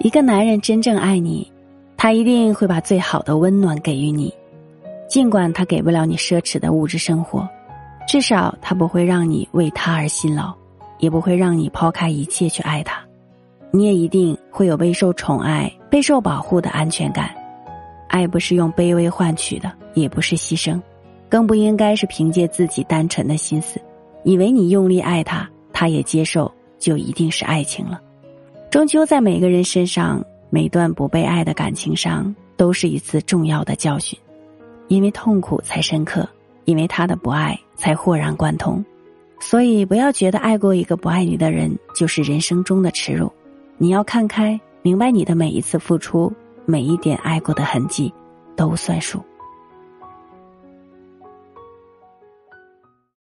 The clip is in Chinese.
一个男人真正爱你，他一定会把最好的温暖给予你，尽管他给不了你奢侈的物质生活，至少他不会让你为他而辛劳，也不会让你抛开一切去爱他。你也一定会有备受宠爱、备受保护的安全感。爱不是用卑微换取的，也不是牺牲，更不应该是凭借自己单纯的心思，以为你用力爱他，他也接受，就一定是爱情了。终究在每个人身上，每段不被爱的感情上，都是一次重要的教训，因为痛苦才深刻，因为他的不爱才豁然贯通。所以，不要觉得爱过一个不爱你的人就是人生中的耻辱。你要看开，明白你的每一次付出，每一点爱过的痕迹，都算数。